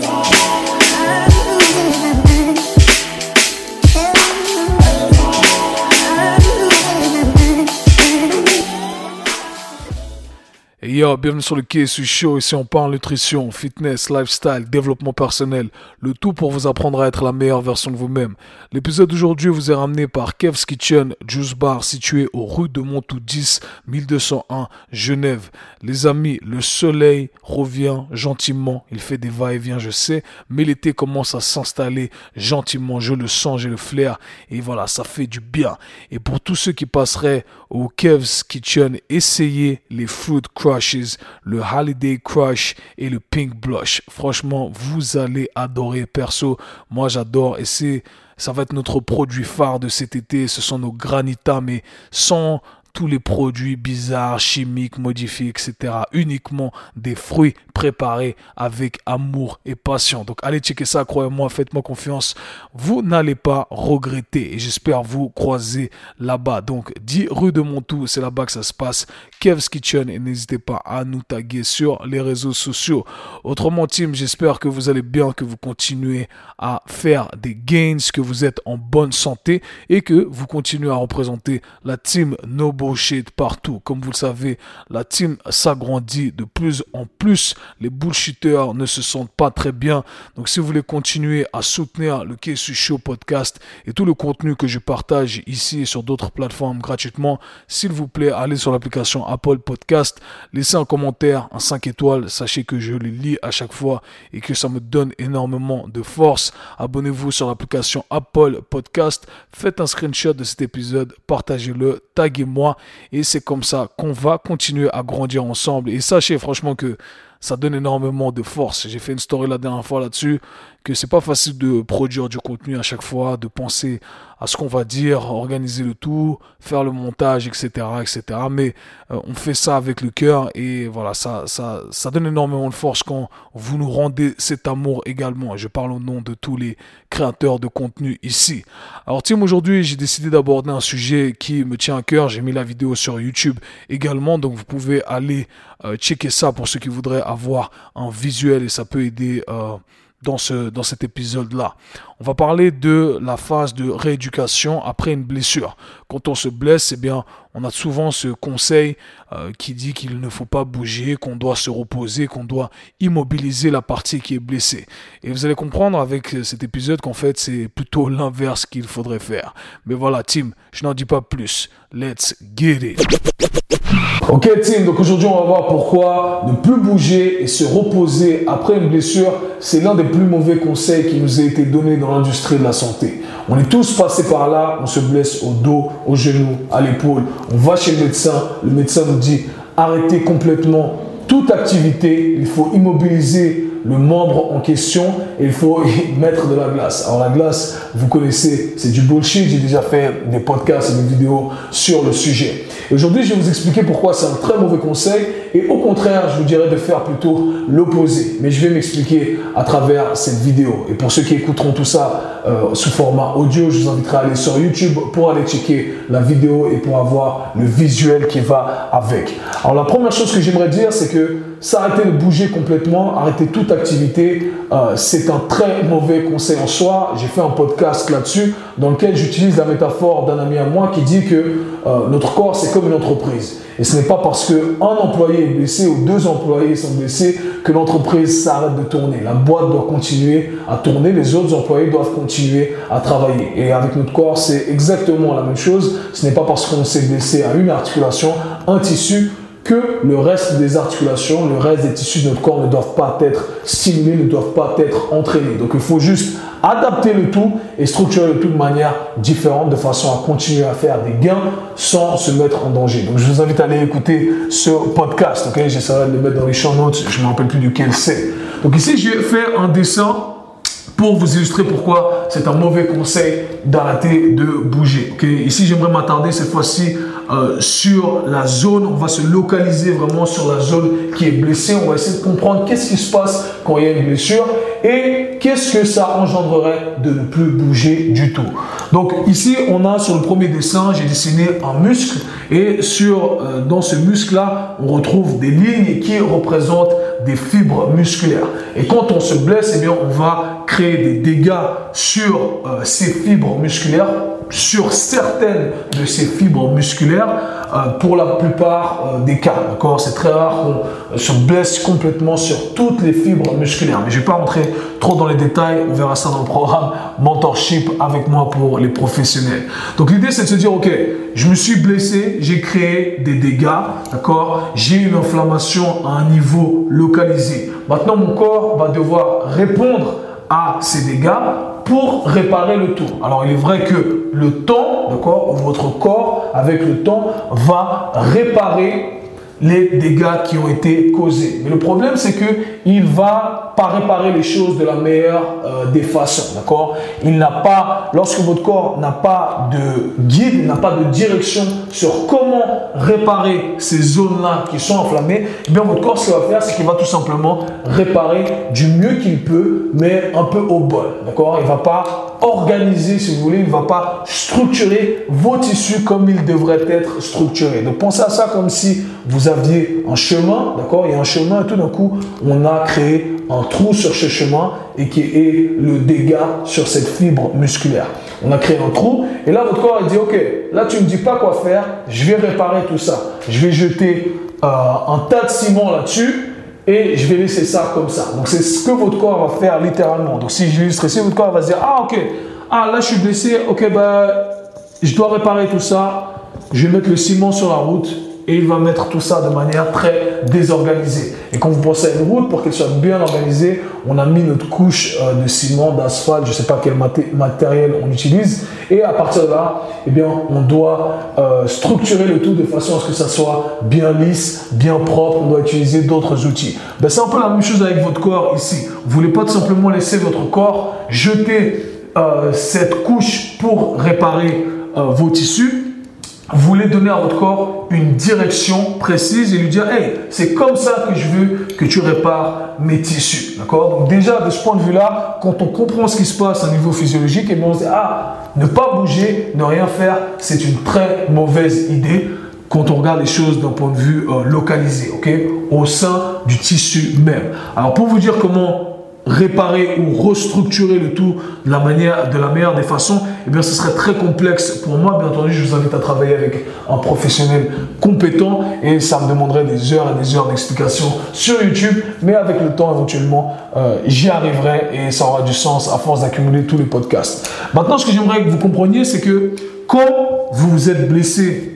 today. Yo, bienvenue sur le KSU Show. Ici, on parle nutrition, fitness, lifestyle, développement personnel. Le tout pour vous apprendre à être la meilleure version de vous-même. L'épisode d'aujourd'hui vous est ramené par Kev's Kitchen, Juice Bar, situé au rue de Montou 10, 1201, Genève. Les amis, le soleil revient gentiment. Il fait des va-et-vient, je sais, mais l'été commence à s'installer gentiment. Je le sens, j'ai le flair. Et voilà, ça fait du bien. Et pour tous ceux qui passeraient au Kev's Kitchen, essayez les Fruit Crush le Holiday Crush et le Pink Blush. Franchement, vous allez adorer. Perso, moi j'adore et c'est ça va être notre produit phare de cet été. Ce sont nos granitas, mais sans tous les produits bizarres, chimiques, modifiés, etc. Uniquement des fruits préparés avec amour et passion. Donc allez checker ça, croyez-moi, faites-moi confiance. Vous n'allez pas regretter et j'espère vous croiser là-bas. Donc 10 rue de Montou, c'est là-bas que ça se passe. Kev's Kitchen et n'hésitez pas à nous taguer sur les réseaux sociaux. Autrement, team, j'espère que vous allez bien, que vous continuez à faire des gains, que vous êtes en bonne santé et que vous continuez à représenter la team Noble bullshit partout. Comme vous le savez, la team s'agrandit de plus en plus. Les bullshitters ne se sentent pas très bien. Donc si vous voulez continuer à soutenir le KSU Show podcast et tout le contenu que je partage ici et sur d'autres plateformes gratuitement, s'il vous plaît, allez sur l'application Apple Podcast, laissez un commentaire, un 5 étoiles. Sachez que je les lis à chaque fois et que ça me donne énormément de force. Abonnez-vous sur l'application Apple Podcast. Faites un screenshot de cet épisode, partagez-le, taguez-moi et c'est comme ça qu'on va continuer à grandir ensemble. Et sachez franchement que ça donne énormément de force. J'ai fait une story la dernière fois là-dessus que c'est pas facile de produire du contenu à chaque fois, de penser à ce qu'on va dire, organiser le tout, faire le montage, etc., etc. Mais euh, on fait ça avec le cœur et voilà, ça, ça, ça donne énormément de force quand vous nous rendez cet amour également. je parle au nom de tous les créateurs de contenu ici. Alors, Tim, aujourd'hui, j'ai décidé d'aborder un sujet qui me tient à cœur. J'ai mis la vidéo sur YouTube également, donc vous pouvez aller euh, checker ça pour ceux qui voudraient avoir un visuel et ça peut aider. Euh, dans, ce, dans cet épisode-là. On va parler de la phase de rééducation après une blessure. Quand on se blesse, eh bien, on a souvent ce conseil euh, qui dit qu'il ne faut pas bouger, qu'on doit se reposer, qu'on doit immobiliser la partie qui est blessée. Et vous allez comprendre avec cet épisode qu'en fait, c'est plutôt l'inverse qu'il faudrait faire. Mais voilà, Tim, je n'en dis pas plus. Let's get it. Ok, Tim, donc aujourd'hui, on va voir pourquoi ne plus bouger et se reposer après une blessure, c'est l'un des plus mauvais conseils qui nous a été donné dans l'industrie de la santé. On est tous passés par là, on se blesse au dos, au genou, à l'épaule. On va chez le médecin, le médecin nous dit arrêtez complètement toute activité, il faut immobiliser le membre en question il faut y mettre de la glace. Alors la glace, vous connaissez, c'est du bullshit. J'ai déjà fait des podcasts et des vidéos sur le sujet. Aujourd'hui, je vais vous expliquer pourquoi c'est un très mauvais conseil et au contraire, je vous dirais de faire plutôt l'opposé. Mais je vais m'expliquer à travers cette vidéo. Et pour ceux qui écouteront tout ça euh, sous format audio, je vous inviterai à aller sur YouTube pour aller checker la vidéo et pour avoir le visuel qui va avec. Alors la première chose que j'aimerais dire, c'est que s'arrêter de bouger complètement, arrêter toute activité, euh, c'est un très mauvais conseil en soi. J'ai fait un podcast là-dessus dans lequel j'utilise la métaphore d'un ami à moi qui dit que euh, notre corps, c'est comme une entreprise. Et ce n'est pas parce qu'un employé est blessé ou deux employés sont blessés que l'entreprise s'arrête de tourner. La boîte doit continuer à tourner, les autres employés doivent continuer à travailler. Et avec notre corps, c'est exactement la même chose. Ce n'est pas parce qu'on s'est blessé à une articulation, un tissu, que le reste des articulations, le reste des tissus de notre corps ne doivent pas être stimulés, ne doivent pas être entraînés. Donc il faut juste adapter le tout et structurer le tout de manière différente de façon à continuer à faire des gains sans se mettre en danger. Donc je vous invite à aller écouter ce podcast. Ok, j'essaierai de le mettre dans les champs notes. Je ne me rappelle plus duquel c'est. Donc ici, je vais faire un dessin pour vous illustrer pourquoi c'est un mauvais conseil d'arrêter de bouger. Ok, Ici, j'aimerais m'attarder cette fois-ci euh, sur la zone, on va se localiser vraiment sur la zone qui est blessée. On va essayer de comprendre qu'est-ce qui se passe quand il y a une blessure et qu'est-ce que ça engendrerait de ne plus bouger du tout. Donc ici, on a sur le premier dessin, j'ai dessiné un muscle et sur, euh, dans ce muscle-là, on retrouve des lignes qui représentent des fibres musculaires. Et quand on se blesse, eh bien, on va créer des dégâts sur euh, ces fibres musculaires, sur certaines de ces fibres musculaires, euh, pour la plupart euh, des cas. D'accord? C'est très rare qu'on se blesse complètement sur toutes les fibres musculaires. Mais je ne vais pas rentrer trop dans les détails. On verra ça dans le programme Mentorship avec moi pour les professionnels. Donc l'idée, c'est de se dire, OK, je me suis blessé, j'ai créé des dégâts. D'accord? J'ai une inflammation à un niveau localisé. Maintenant, mon corps va devoir répondre à ces dégâts pour réparer le tout. Alors il est vrai que le temps, d'accord, votre corps avec le temps va réparer les dégâts qui ont été causés. Mais le problème, c'est que il va pas réparer les choses de la meilleure euh, des façons, d'accord? Il n'a pas, lorsque votre corps n'a pas de guide, n'a pas de direction sur comment réparer ces zones-là qui sont enflammées, eh bien votre corps, ce qu'il va faire, c'est qu'il va tout simplement réparer du mieux qu'il peut, mais un peu au bol, d'accord? Il va pas organiser, si vous voulez, il va pas structurer vos tissus comme ils devraient être structurés. Donc pensez à ça comme si vous aviez un chemin, d'accord? Il y a un chemin et tout d'un coup, on a créé un trou sur ce chemin et qui est le dégât sur cette fibre musculaire. On a créé un trou et là, votre corps a dit, ok, là, tu ne me dis pas quoi faire, je vais réparer tout ça. Je vais jeter euh, un tas de ciment là-dessus et je vais laisser ça comme ça. Donc c'est ce que votre corps va faire littéralement. Donc si je l'illustre ici, votre corps va se dire, ah ok, ah là je suis blessé, ok, bah, je dois réparer tout ça, je vais mettre le ciment sur la route et il va mettre tout ça de manière très désorganisée. Et quand vous pensez à une route, pour qu'elle soit bien organisée, on a mis notre couche euh, de ciment, d'asphalte, je ne sais pas quel matériel on utilise. Et à partir de là, eh bien, on doit euh, structurer le tout de façon à ce que ça soit bien lisse, bien propre. On doit utiliser d'autres outils. Ben, c'est un peu la même chose avec votre corps ici. Vous ne voulez pas tout simplement laisser votre corps jeter euh, cette couche pour réparer vos tissus vous voulez donner à votre corps une direction précise et lui dire Hey, c'est comme ça que je veux que tu répares mes tissus. D'accord? Donc, déjà, de ce point de vue-là, quand on comprend ce qui se passe au niveau physiologique, et eh bien on se dit Ah, ne pas bouger, ne rien faire, c'est une très mauvaise idée quand on regarde les choses d'un point de vue euh, localisé, ok? Au sein du tissu même. Alors, pour vous dire comment réparer ou restructurer le tout de la, manière, de la meilleure des façons, eh bien, ce serait très complexe pour moi. Bien entendu, je vous invite à travailler avec un professionnel compétent et ça me demanderait des heures et des heures d'explication sur YouTube. Mais avec le temps, éventuellement, euh, j'y arriverai et ça aura du sens à force d'accumuler tous les podcasts. Maintenant, ce que j'aimerais que vous compreniez, c'est que quand vous vous êtes blessé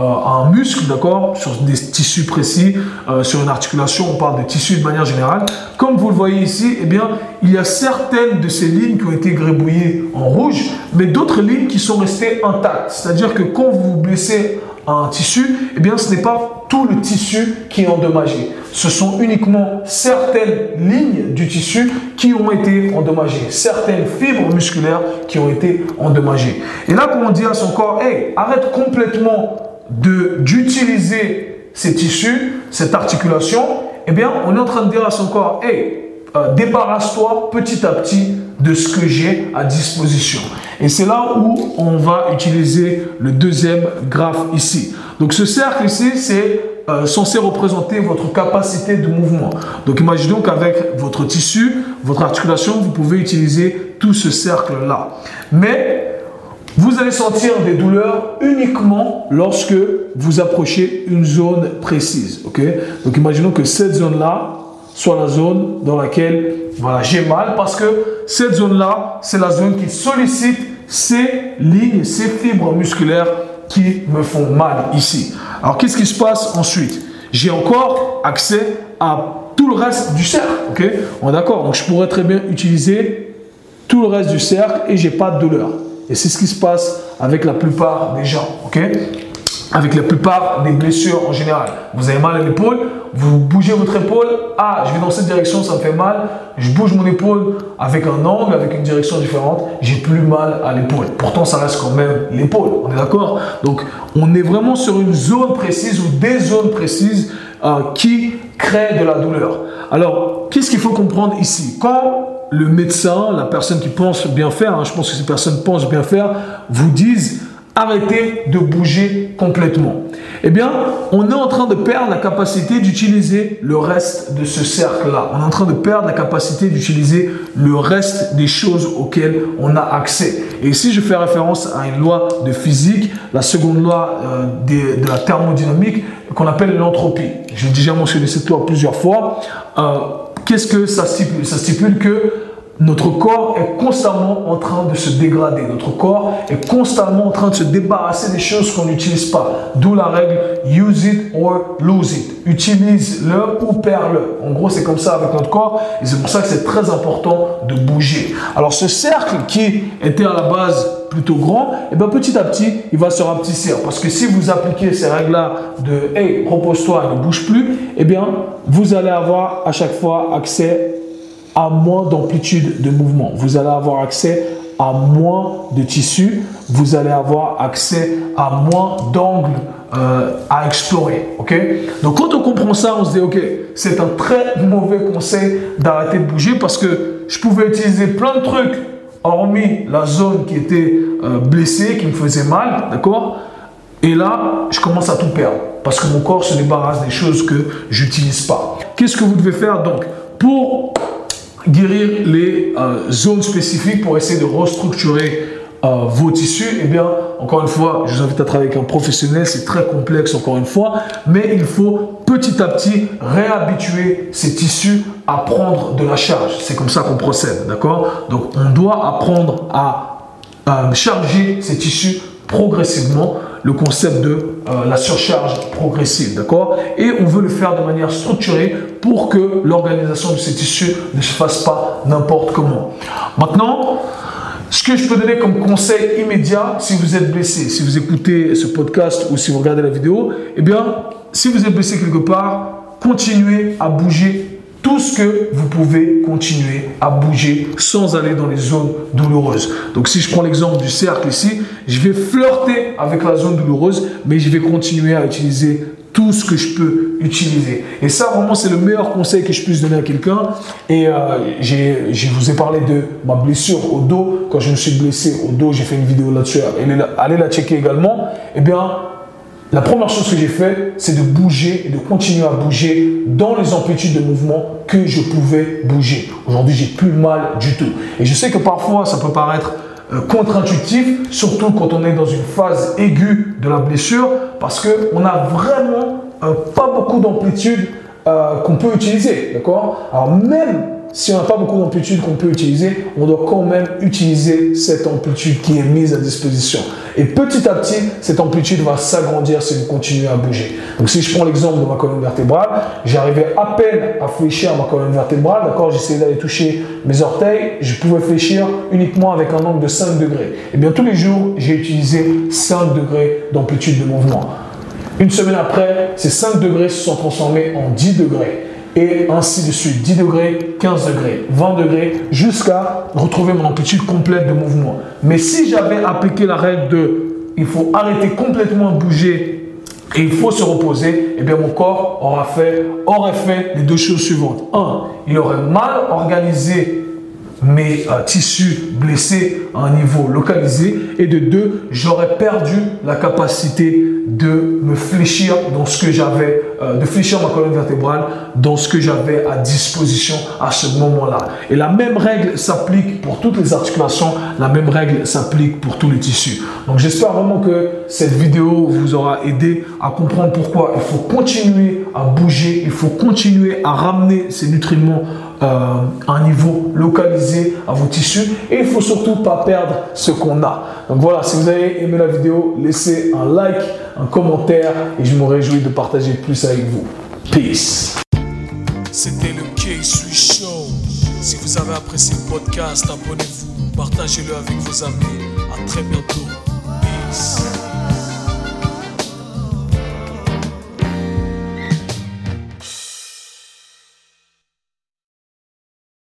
euh, un muscle, d'accord, sur des tissus précis, euh, sur une articulation, on parle de tissus de manière générale. Comme vous le voyez ici, eh bien, il y a certaines de ces lignes qui ont été grébouillées en rouge, mais d'autres lignes qui sont restées intactes. C'est-à-dire que quand vous blessez un tissu, eh bien, ce n'est pas tout le tissu qui est endommagé. Ce sont uniquement certaines lignes du tissu qui ont été endommagées, certaines fibres musculaires qui ont été endommagées. Et là, quand on dit à son corps, hey, arrête complètement d'utiliser ces tissus, cette articulation, eh bien, on est en train de dire à son corps, hey, euh, débarrasse-toi petit à petit de ce que j'ai à disposition. Et c'est là où on va utiliser le deuxième graphe ici. Donc ce cercle ici, c'est euh, censé représenter votre capacité de mouvement. Donc imaginons qu'avec votre tissu, votre articulation, vous pouvez utiliser tout ce cercle-là. Mais vous allez sentir des douleurs uniquement lorsque vous approchez une zone précise. ok? Donc imaginons que cette zone-là soit la zone dans laquelle j'ai mal parce que cette zone-là, c'est la zone qui sollicite ces lignes, ces fibres musculaires qui me font mal ici. Alors qu'est-ce qui se passe ensuite? J'ai encore accès à tout le reste du cercle. ok? On est d'accord Donc je pourrais très bien utiliser tout le reste du cercle et j'ai pas de douleur. Et c'est ce qui se passe avec la plupart des gens. ok? Avec la plupart des blessures en général. Vous avez mal à l'épaule, vous bougez votre épaule, ah, je vais dans cette direction, ça me fait mal, je bouge mon épaule avec un angle, avec une direction différente, j'ai plus mal à l'épaule. Pourtant, ça reste quand même l'épaule, on est d'accord? Donc, on est vraiment sur une zone précise ou des zones précises euh, qui créent de la douleur. Alors, qu'est-ce qu'il faut comprendre ici? Quand le médecin, la personne qui pense bien faire, hein, je pense que ces personnes pensent bien faire, vous disent arrêtez de bouger complètement. Eh bien, on est en train de perdre la capacité d'utiliser le reste de ce cercle-là. On est en train de perdre la capacité d'utiliser le reste des choses auxquelles on a accès. Et ici, je fais référence à une loi de physique, la seconde loi euh, de, la thermodynamique, qu'on appelle l'entropie. J'ai déjà mentionné cette loi plusieurs fois. Euh, qu'est-ce que ça stipule? Ça stipule que notre corps est constamment en train de se dégrader. Notre corps est constamment en train de se débarrasser des choses qu'on n'utilise pas. D'où la règle use it or lose it. Utilise-le ou perds-le. En gros, c'est comme ça avec notre corps. Et c'est pour ça que c'est très important de bouger. Alors, ce cercle qui était à la base plutôt grand, et eh bien petit à petit, il va se rapetisser. Parce que si vous appliquez ces règles-là de hey, repose-toi, ne bouge plus, eh bien, vous allez avoir à chaque fois accès à moins d'amplitude de mouvement. Vous allez avoir accès à moins de tissu, vous allez avoir accès à moins d'angles euh, à explorer. ok? Donc quand on comprend ça, on se dit, ok, c'est un très mauvais conseil d'arrêter de bouger parce que je pouvais utiliser plein de trucs, hormis la zone qui était euh, blessée, qui me faisait mal, d'accord? Et là, je commence à tout perdre parce que mon corps se débarrasse des choses que j'utilise pas. Qu'est-ce que vous devez faire donc pour guérir les euh, zones spécifiques pour essayer de restructurer euh, vos tissus, eh bien, encore une fois, je vous invite à travailler avec un professionnel, c'est très complexe encore une fois, mais il faut petit à petit réhabituer ces tissus à prendre de la charge. C'est comme ça qu'on procède, d'accord? Donc, on doit apprendre à charger ces tissus progressivement le concept de euh, la surcharge progressive, d'accord? Et on veut le faire de manière structurée pour que l'organisation de ces tissus ne se fasse pas n'importe comment. Maintenant, ce que je peux donner comme conseil immédiat, si vous êtes blessé, si vous écoutez ce podcast ou si vous regardez la vidéo, eh bien, si vous êtes blessé quelque part, continuez à bouger tout ce que vous pouvez continuer à bouger sans aller dans les zones douloureuses. Donc si je prends l'exemple du cercle ici, je vais flirter avec la zone douloureuse, mais je vais continuer à utiliser tout ce que je peux utiliser. Et ça, vraiment, c'est le meilleur conseil que je puisse donner à quelqu'un. Et euh, je vous ai parlé de ma blessure au dos. Quand je me suis blessé au dos, j'ai fait une vidéo là-dessus. Allez la checker également. Eh bien, la première chose que j'ai fait, c'est de bouger et de continuer à bouger dans les amplitudes de mouvement que je pouvais bouger. Aujourd'hui, j'ai plus mal du tout. Et je sais que parfois, ça peut paraître euh, contre-intuitif, surtout quand on est dans une phase aiguë de la blessure, parce qu'on n'a vraiment euh, pas beaucoup d'amplitude euh, qu'on peut utiliser. D'accord? Alors, même si on n'a pas beaucoup d'amplitude qu'on peut utiliser, on doit quand même utiliser cette amplitude qui est mise à disposition. Et petit à petit, cette amplitude va s'agrandir si vous continuez à bouger. Donc si je prends l'exemple de ma colonne vertébrale, j'arrivais à peine à fléchir ma colonne vertébrale, d'accord J'essayais d'aller toucher mes orteils, je pouvais fléchir uniquement avec un angle de 5 degrés. Et eh bien tous les jours, j'ai utilisé 5 degrés d'amplitude de mouvement. Une semaine après, ces 5 degrés se sont transformés en 10 degrés et ainsi de suite. 10 degrés, 15 degrés, 20 degrés, jusqu'à retrouver mon amplitude complète de mouvement. Mais si j'avais appliqué la règle de il faut arrêter complètement de bouger et il faut se reposer, eh bien mon corps aurait fait les deux choses suivantes. Un, il aurait mal organisé mes euh, tissus blessés à un niveau localisé. Et de deux, j'aurais perdu la capacité de me fléchir dans ce que j'avais, euh, de fléchir ma colonne vertébrale dans ce que j'avais à disposition à ce moment-là. Et la même règle s'applique pour toutes les articulations, la même règle s'applique pour tous les tissus. Donc j'espère vraiment que cette vidéo vous aura aidé à comprendre pourquoi il faut continuer à bouger, il faut continuer à ramener ces nutriments euh, un niveau localisé à vos tissus et il faut surtout pas perdre ce qu'on a. Donc voilà, si vous avez aimé la vidéo, laissez un like, un commentaire et je me réjouis de partager plus avec vous. Peace. C'était le K-Sui Show. Si vous avez apprécié le podcast, abonnez-vous, partagez-le avec vos amis. À très bientôt.